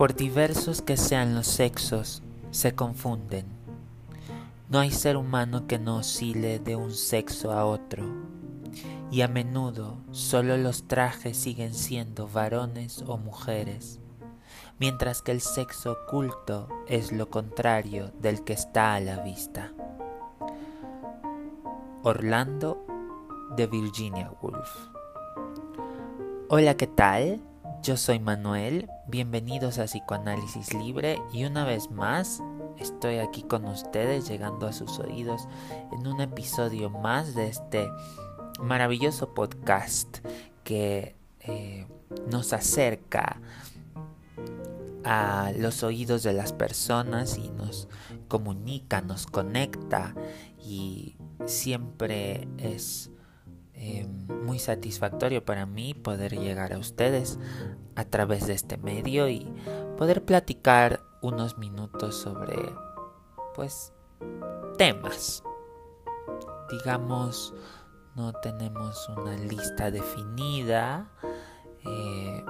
Por diversos que sean los sexos, se confunden. No hay ser humano que no oscile de un sexo a otro, y a menudo solo los trajes siguen siendo varones o mujeres, mientras que el sexo oculto es lo contrario del que está a la vista. Orlando de Virginia Woolf. Hola, ¿qué tal? Yo soy Manuel, bienvenidos a Psicoanálisis Libre y una vez más estoy aquí con ustedes llegando a sus oídos en un episodio más de este maravilloso podcast que eh, nos acerca a los oídos de las personas y nos comunica, nos conecta y siempre es eh, muy satisfactorio para mí poder llegar a ustedes a través de este medio y poder platicar unos minutos sobre pues temas. Digamos no tenemos una lista definida eh,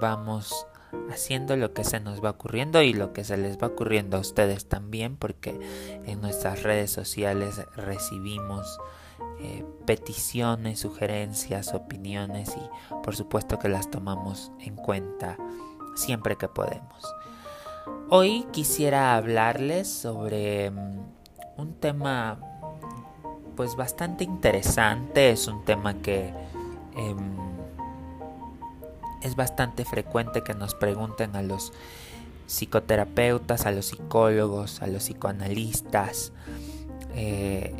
vamos haciendo lo que se nos va ocurriendo y lo que se les va ocurriendo a ustedes también porque en nuestras redes sociales recibimos eh, peticiones, sugerencias, opiniones y por supuesto que las tomamos en cuenta siempre que podemos. Hoy quisiera hablarles sobre mm, un tema pues bastante interesante, es un tema que em, es bastante frecuente que nos pregunten a los psicoterapeutas, a los psicólogos, a los psicoanalistas. Eh,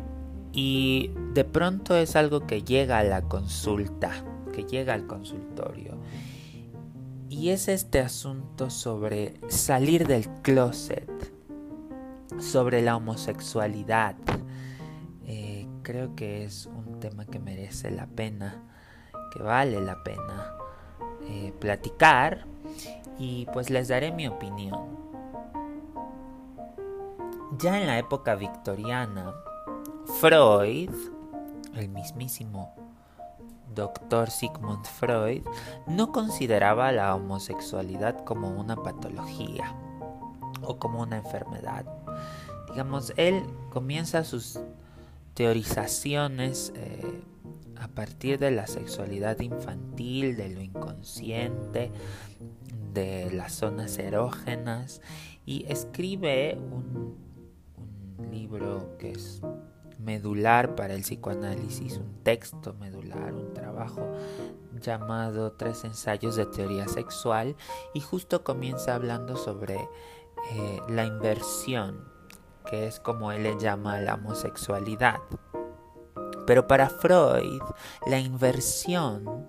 y de pronto es algo que llega a la consulta, que llega al consultorio. Y es este asunto sobre salir del closet, sobre la homosexualidad. Eh, creo que es un tema que merece la pena, que vale la pena eh, platicar y pues les daré mi opinión. Ya en la época victoriana, Freud, el mismísimo doctor Sigmund Freud, no consideraba la homosexualidad como una patología o como una enfermedad. Digamos, él comienza sus teorizaciones eh, a partir de la sexualidad infantil, de lo inconsciente, de las zonas erógenas y escribe un, un libro que es medular para el psicoanálisis, un texto medular, un trabajo llamado Tres ensayos de teoría sexual y justo comienza hablando sobre eh, la inversión, que es como él le llama la homosexualidad. Pero para Freud, la inversión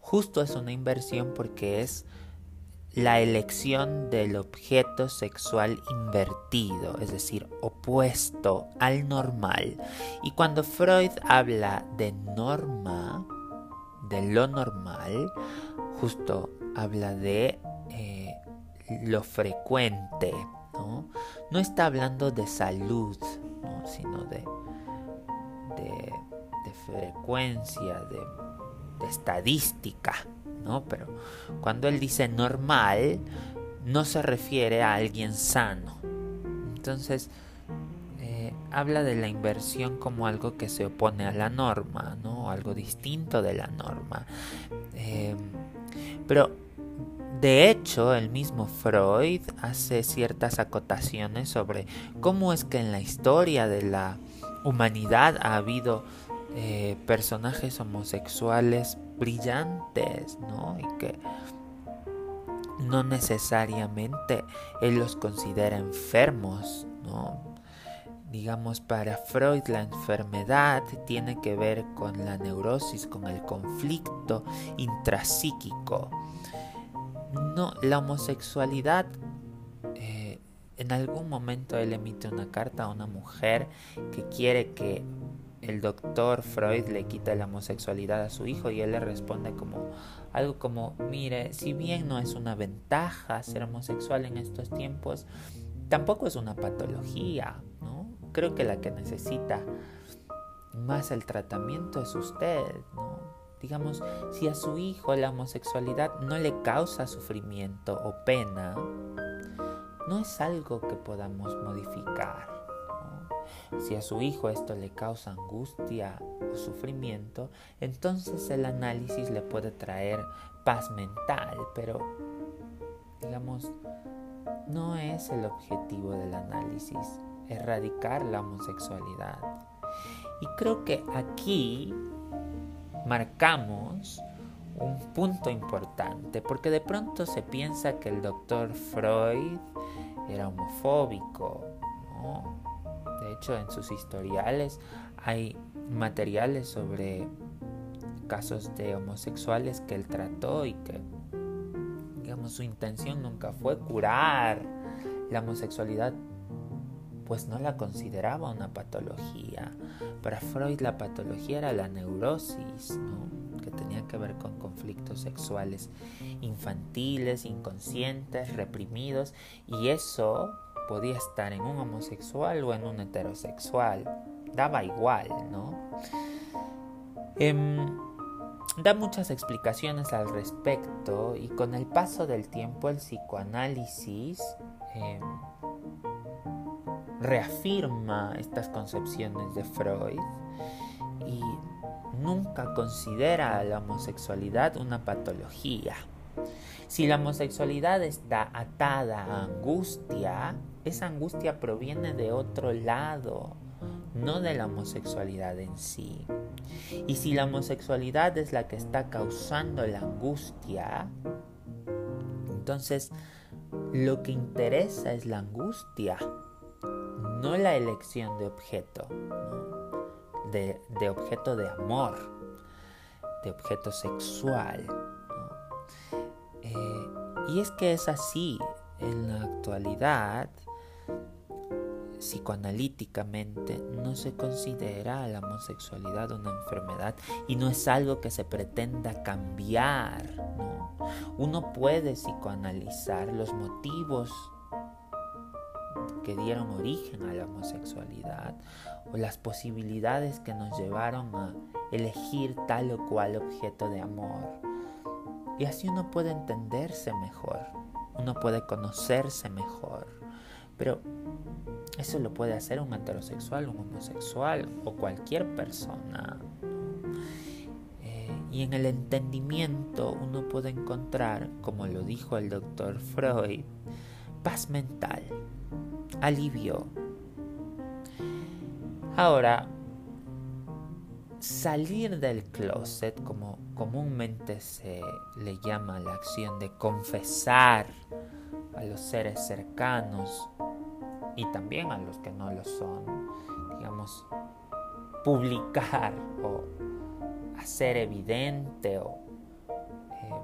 justo es una inversión porque es la elección del objeto sexual invertido, es decir, opuesto al normal. Y cuando Freud habla de norma, de lo normal, justo habla de eh, lo frecuente, ¿no? ¿no? está hablando de salud, sino de, de, frecuencia, de estadística. ¿No? Pero cuando él dice normal, no se refiere a alguien sano. Entonces, eh, habla de la inversión como algo que se opone a la norma, ¿no? Algo distinto de la norma. Eh, pero, de hecho, el mismo Freud hace ciertas acotaciones sobre cómo es que en la historia de la humanidad ha habido eh, personajes homosexuales brillantes, ¿no? Y que no necesariamente él los considera enfermos, ¿no? Digamos, para Freud la enfermedad tiene que ver con la neurosis, con el conflicto intrapsíquico. No, la homosexualidad eh, en algún momento él emite una carta a una mujer que quiere que el doctor Freud le quita la homosexualidad a su hijo y él le responde como algo como, mire, si bien no es una ventaja ser homosexual en estos tiempos, tampoco es una patología, ¿no? Creo que la que necesita más el tratamiento es usted, ¿no? Digamos, si a su hijo la homosexualidad no le causa sufrimiento o pena, no es algo que podamos modificar. Si a su hijo esto le causa angustia o sufrimiento, entonces el análisis le puede traer paz mental, pero digamos, no es el objetivo del análisis, erradicar la homosexualidad. Y creo que aquí marcamos un punto importante, porque de pronto se piensa que el doctor Freud era homofóbico. Hecho, en sus historiales. Hay materiales sobre casos de homosexuales que él trató y que, digamos, su intención nunca fue curar. La homosexualidad, pues no la consideraba una patología. Para Freud la patología era la neurosis, que tenía que ver con conflictos sexuales infantiles, inconscientes, reprimidos, y eso podía estar en un homosexual o en un heterosexual, daba igual, ¿no? Em, da muchas explicaciones al respecto y con el paso del tiempo el psicoanálisis em, reafirma estas concepciones de Freud y nunca considera la homosexualidad una patología. Si la homosexualidad está atada a angustia, esa angustia proviene de otro lado, no de la homosexualidad en sí. Y si la homosexualidad es la que está causando la angustia, entonces lo que interesa es la angustia, no la elección de objeto, de, objeto de amor, de objeto sexual. Y es que es así, en la actualidad, psicoanalíticamente, no se considera la homosexualidad una enfermedad y no es algo que se pretenda cambiar. Uno puede psicoanalizar los motivos que dieron origen a la homosexualidad o las posibilidades que nos llevaron a elegir tal o cual objeto de amor. Y así uno puede entenderse mejor, uno puede conocerse mejor. Pero eso lo puede hacer un heterosexual, un homosexual o cualquier persona. Eh, y en el entendimiento uno puede encontrar, como lo dijo el doctor Freud, paz mental, alivio. Ahora, salir del closet, como comúnmente se le llama la acción de confesar a los seres cercanos y también a los que no lo son, digamos, publicar o hacer evidente o eh,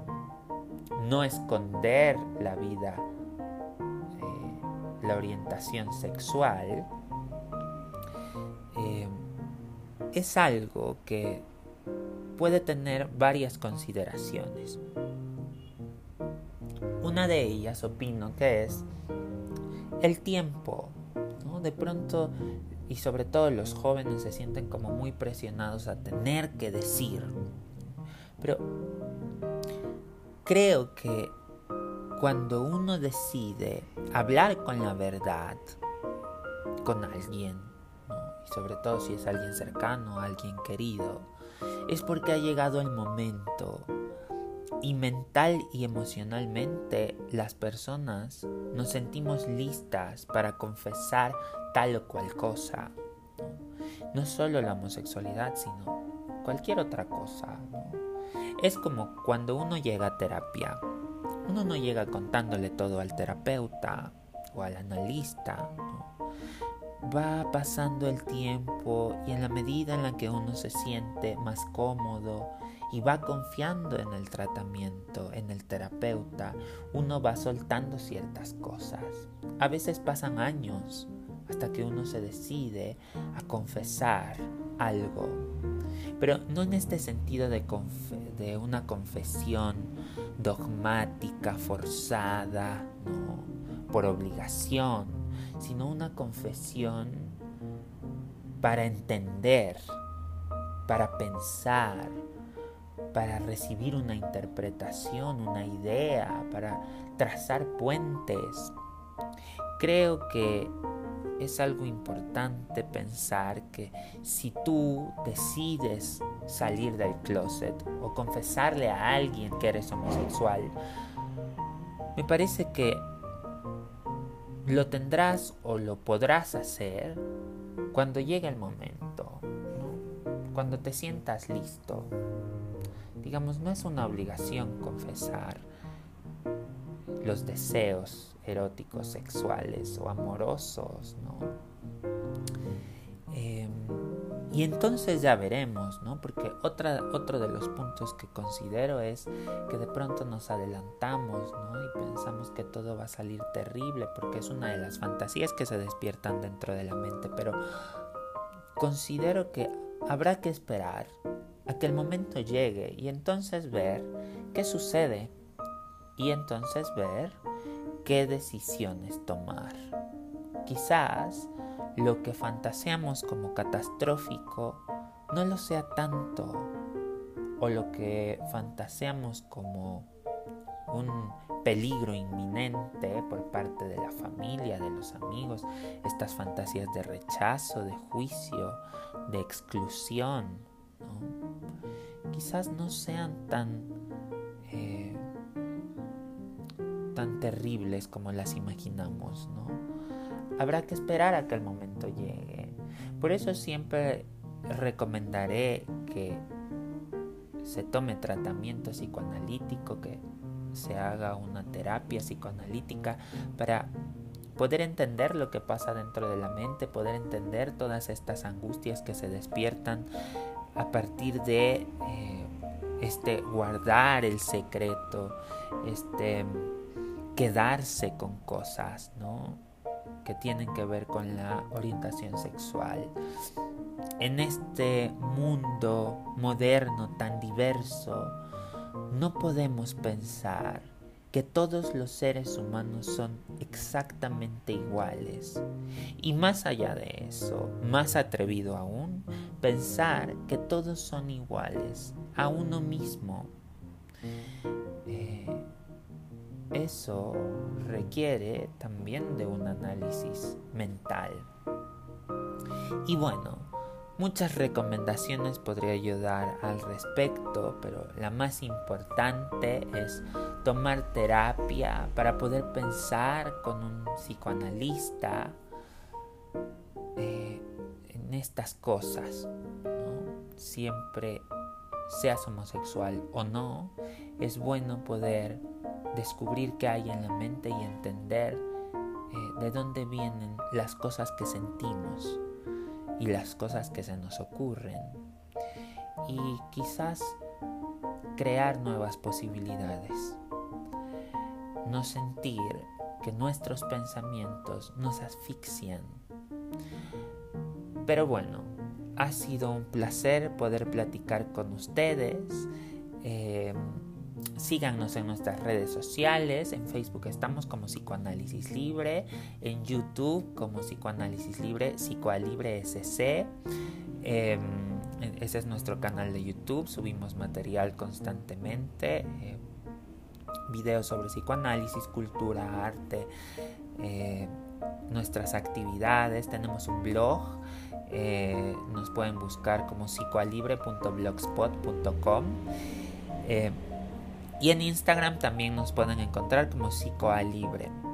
no esconder la vida la orientación sexual es algo que puede tener varias consideraciones. Una de ellas opino que es el tiempo. De pronto, y sobre todo los jóvenes se sienten como muy presionados a tener que decir. Pero creo que cuando uno decide hablar con la verdad con alguien, sobre todo si es alguien cercano, alguien querido, es porque ha llegado el momento y mental y emocionalmente las personas nos sentimos listas para confesar tal o cual cosa. No, solo la homosexualidad, sino cualquier otra cosa. Es como cuando uno llega a terapia uno no llega contándole todo al terapeuta o al analista. Va pasando el tiempo y en la medida en la que uno se siente más cómodo y va confiando en el tratamiento, en el terapeuta, uno va soltando ciertas cosas. A veces pasan años hasta que uno se decide a confesar algo. Pero no en este sentido de, una confesión dogmática, forzada, por obligación, sino una confesión para entender, para pensar, para recibir una interpretación, una idea, para trazar puentes. Creo que es algo importante pensar que si tú decides salir del closet o confesarle a alguien que eres homosexual, me parece que lo tendrás o lo podrás hacer cuando llegue el momento, cuando te sientas listo. Digamos, no es una obligación confesar los deseos eróticos, sexuales o amorosos, ¿no? Y entonces ya veremos, ¿no? Porque otra, otro de los puntos que considero es que de pronto nos adelantamos, ¿no? Y pensamos que todo va a salir terrible, porque es una de las fantasías que se despiertan dentro de la mente, pero considero que habrá que esperar a que el momento llegue y entonces ver qué sucede y entonces ver qué decisiones tomar. Quizás lo que fantaseamos como catastrófico no lo sea tanto, o lo que fantaseamos como un peligro inminente por parte de la familia, de los amigos, estas fantasías de rechazo, de juicio, de exclusión, quizás no sean tan tan terribles como las imaginamos, ¿no? Habrá que esperar a que el momento llegue. Por eso siempre recomendaré que se tome tratamiento psicoanalítico, que se haga una terapia psicoanalítica para poder entender lo que pasa dentro de la mente, poder entender todas estas angustias que se despiertan a partir de eh, este guardar el secreto, este quedarse con cosas, ¿no? Que tienen que ver con la orientación sexual. En este mundo moderno tan diverso, no podemos pensar que todos los seres humanos son exactamente iguales. Y más allá de eso, más atrevido aún, pensar que todos son iguales a uno mismo. Eh, eso requiere también de un análisis mental. Y bueno, muchas recomendaciones podría ayudar al respecto, pero la más importante es tomar terapia para poder pensar con un psicoanalista eh, en estas cosas. Siempre seas homosexual o no, es bueno poder descubrir qué hay en la mente y entender eh, de dónde vienen las cosas que sentimos y las cosas que se nos ocurren. Y quizás crear nuevas posibilidades. No sentir que nuestros pensamientos nos asfixian. Pero bueno, ha sido un placer poder platicar con ustedes. Eh, Síganos en nuestras redes sociales, en Facebook estamos como Psicoanálisis Libre, en YouTube como Psicoanálisis Libre, Psicoalibre SC. Em, ese es nuestro canal de YouTube, subimos material constantemente, eh, videos sobre psicoanálisis, cultura, arte, eh, nuestras actividades, tenemos un blog, eh, nos pueden buscar como psicoalibre.blogspot.com. Y en Instagram también nos pueden encontrar como Psicoa Libre. Eh,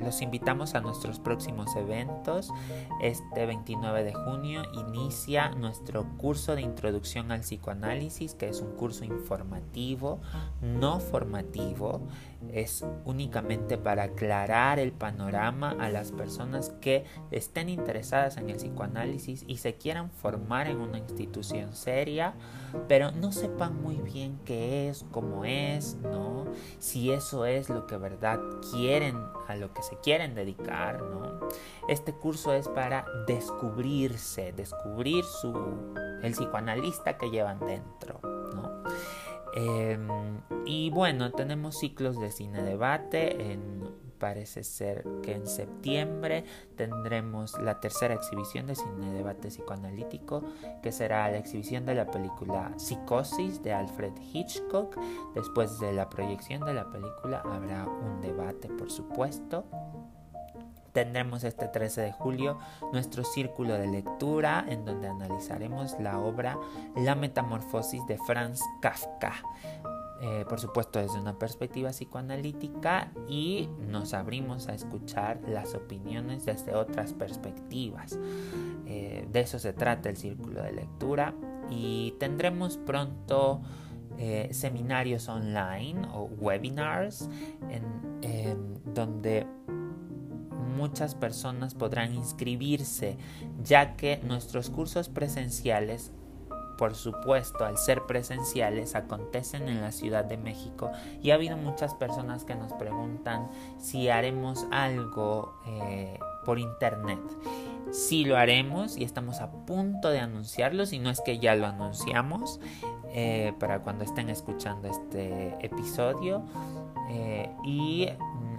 los invitamos a nuestros próximos eventos. Este 29 de junio inicia nuestro curso de introducción al psicoanálisis, que es un curso informativo, no formativo, es únicamente para aclarar el panorama a las personas que estén interesadas en el psicoanálisis y se quieran formar en una institución seria, pero no sepan muy bien qué es, cómo es, ¿no? Si eso es lo que verdad quieren, a lo que se quieren dedicar, ¿no? Este curso es para descubrirse, descubrir su el psicoanalista que llevan dentro, ¿no? Em, y bueno, tenemos ciclos de cine debate en parece ser que en septiembre tendremos la tercera exhibición de cine debate psicoanalítico, que será la exhibición de la película Psicosis de Alfred Hitchcock. Después de la proyección de la película habrá un debate, por supuesto. Tendremos este 13 de julio nuestro círculo de lectura en donde analizaremos la obra La Metamorfosis de Franz Kafka. Eh, por supuesto desde una perspectiva psicoanalítica y nos abrimos a escuchar las opiniones desde otras perspectivas. Eh, de eso se trata el círculo de lectura y tendremos pronto eh, seminarios online o webinars en donde muchas personas podrán inscribirse ya que nuestros cursos presenciales por supuesto, al ser presenciales, acontecen en la Ciudad de México y ha habido muchas personas que nos preguntan si haremos algo eh, por internet. Sí lo haremos y estamos a punto de anunciarlo, si no es que ya lo anunciamos eh, para cuando estén escuchando este episodio. Eh, y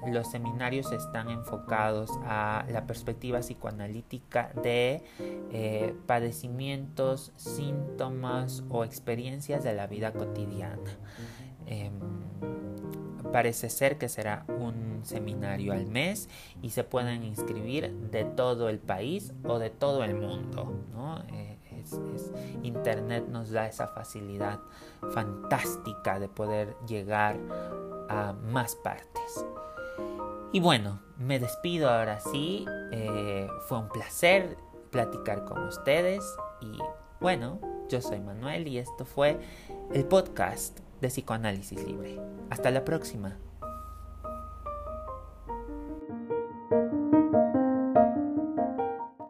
los seminarios están enfocados a la perspectiva psicoanalítica de eh, padecimientos, síntomas o experiencias de la vida cotidiana. Em, parece ser que será un seminario al mes y se pueden inscribir de todo el país o de todo el mundo. Eh, Internet nos da esa facilidad fantástica de poder llegar a más partes. Y bueno, me despido ahora sí. Eh, fue un placer platicar con ustedes. Y bueno, yo soy Manuel y esto fue el podcast de Psicoanálisis Libre. Hasta la próxima.